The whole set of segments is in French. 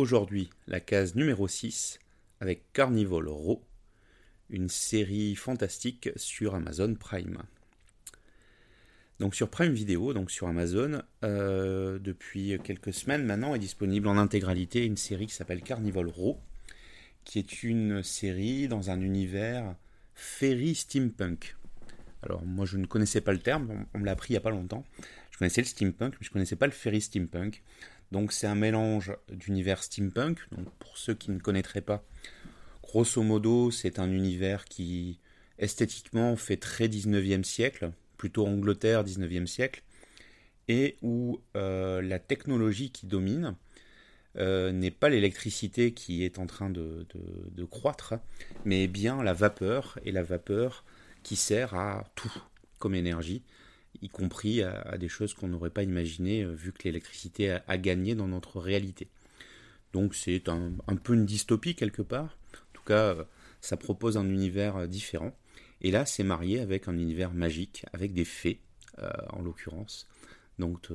aujourd'hui la case numéro 6 avec Carnival Row, une série fantastique sur Amazon Prime. Donc sur Prime Video, donc sur Amazon, euh, depuis quelques semaines maintenant est disponible en intégralité une série qui s'appelle Carnival Row, qui est une série dans un univers fairy steampunk. Alors moi je ne connaissais pas le terme, on, me l'a appris il n'y a pas longtemps. Je connaissais le steampunk, mais je ne connaissais pas le fairy steampunk. Donc c'est un mélange d'univers steampunk. Donc pour ceux qui ne connaîtraient pas, grosso modo c'est un univers qui esthétiquement fait très 19e siècle, plutôt Angleterre 19e siècle, et où euh, la technologie qui domine euh, n'est pas l'électricité qui est en train de, croître, mais bien la vapeur, et la vapeur qui sert à tout comme énergie, y compris à, des choses qu'on n'aurait pas imaginées euh, vu que l'électricité a, gagné dans notre réalité. Donc c'est un, peu une dystopie quelque part. En tout cas, euh, ça propose un univers différent. Et là, c'est marié avec un univers magique, avec des fées, en l'occurrence. Donc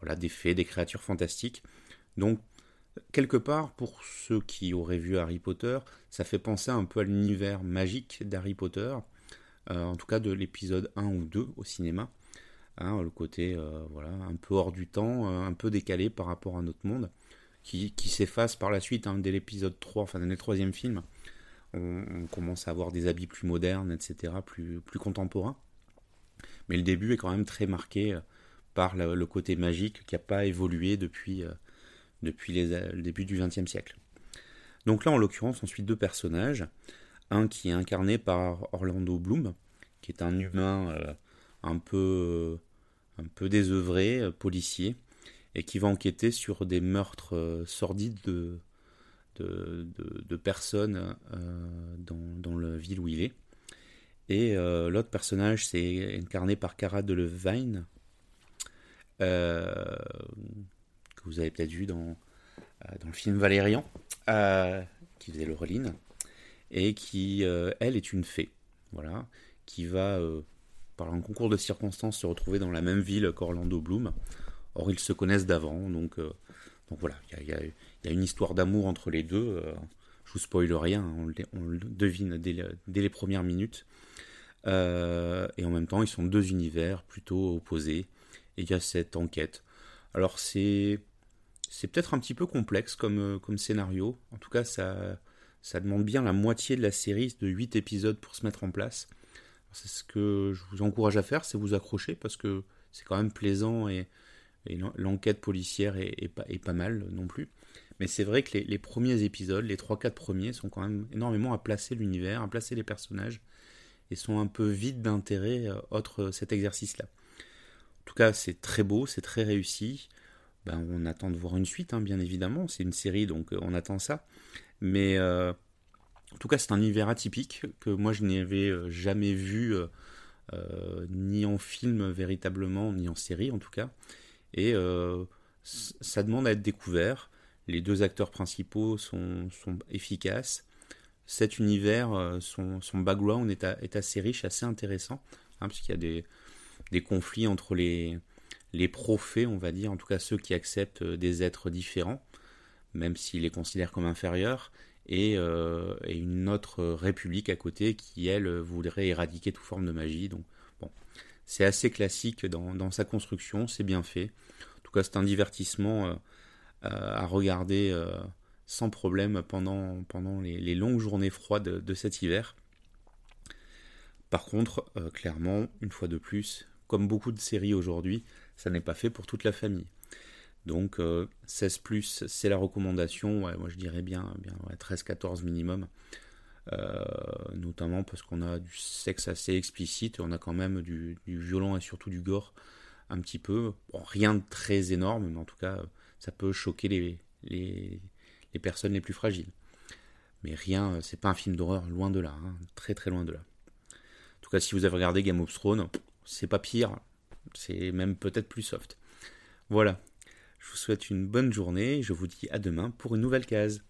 voilà, des fées, des créatures fantastiques. Donc quelque part, pour ceux qui auraient vu Harry Potter, ça fait penser un peu à l'univers magique d'Harry Potter, euh, en tout cas de l'épisode 1 ou 2 au cinéma. Hein, le côté euh, voilà, un peu hors du temps, euh, un peu décalé par rapport à notre monde, qui, s'efface par la suite, hein, dès l'épisode 3, enfin dès le troisième film. On, commence à avoir des habits plus modernes, etc., plus, plus contemporains. Mais le début est quand même très marqué par le, côté magique qui n'a pas évolué depuis, depuis le début du XXe siècle. Donc là, en l'occurrence, on suit deux personnages. Un qui est incarné par Orlando Bloom, qui est un humain euh, un peu, un peu désœuvré, euh, policier, et qui va enquêter sur des meurtres euh, sordides de, personnes dans, dans, la ville où il est. Et l'autre personnage, c'est incarné par Cara Delevingne, que vous avez peut-être vu dans, euh, le film Valérian, euh, qui faisait Laureline, et qui, euh, elle, est une fée, voilà, qui va, par un concours de circonstances, se retrouver dans la même ville qu'Orlando Bloom. Or, ils se connaissent d'avant, donc, donc voilà, il y, a, une histoire d'amour entre les deux. je vous spoile rien, on le, devine dès, dès, les premières minutes. et en même temps, ils sont deux univers plutôt opposés. Et il y a cette enquête alors c'est c'est peut-être un petit peu complexe comme, euh, comme scénario. En tout cas, ça, ça demande bien la moitié de la série de 8 épisodes pour se mettre en place. C'est ce que je vous encourage à faire, c'est vous accrocher parce que c'est quand même plaisant et, l'enquête policière est, pas, mal non plus. Mais c'est vrai que les, premiers épisodes, les 3-4 premiers, sont quand même énormément à placer l'univers, à placer les personnages et sont un peu vides d'intérêt euh, autre cet exercice-là. En tout cas, c'est très beau, c'est très réussi. Ben, on attend de voir une suite, hein, bien évidemment. C'est une série, donc euh, on attend ça. Mais euh, en tout cas, c'est un univers atypique que moi je n'avais euh, jamais vu ni en film véritablement, ni en série en tout cas. Et ça demande à être découvert. Les deux acteurs principaux sont, efficaces. Cet univers, son, background est, assez riche, assez intéressant, hein, puisqu'il y a des, conflits entre les, prophets, on va dire, en tout cas ceux qui acceptent euh, des êtres différents, même s'ils les considèrent comme inférieurs, euh, et, une autre république à côté qui, elle, voudrait éradiquer toute forme de magie. Donc, c'est assez classique dans, sa construction, c'est bien fait. En tout cas, c'est un divertissement euh, à regarder sans problème pendant les, longues journées froides de cet hiver. Par contre, clairement, une fois de plus, comme beaucoup de séries aujourd'hui, ça n'est pas fait pour toute la famille. Donc 16 euh, c'est la recommandation, moi je dirais bien, bien 13-14 minimum. Euh, notamment parce qu'on a du sexe assez explicite, on a quand même du, violent et surtout du gore un petit peu. rien de très énorme, mais en tout cas, ça peut choquer les, les, personnes les plus fragiles. Mais rien, c'est pas un film d'horreur, loin de là, hein, très très loin de là. En tout cas, si vous avez regardé Game of Thrones, c'est pas pire, c'est même peut-être plus soft. Voilà, je vous souhaite une bonne journée, je vous dis à demain pour une nouvelle case.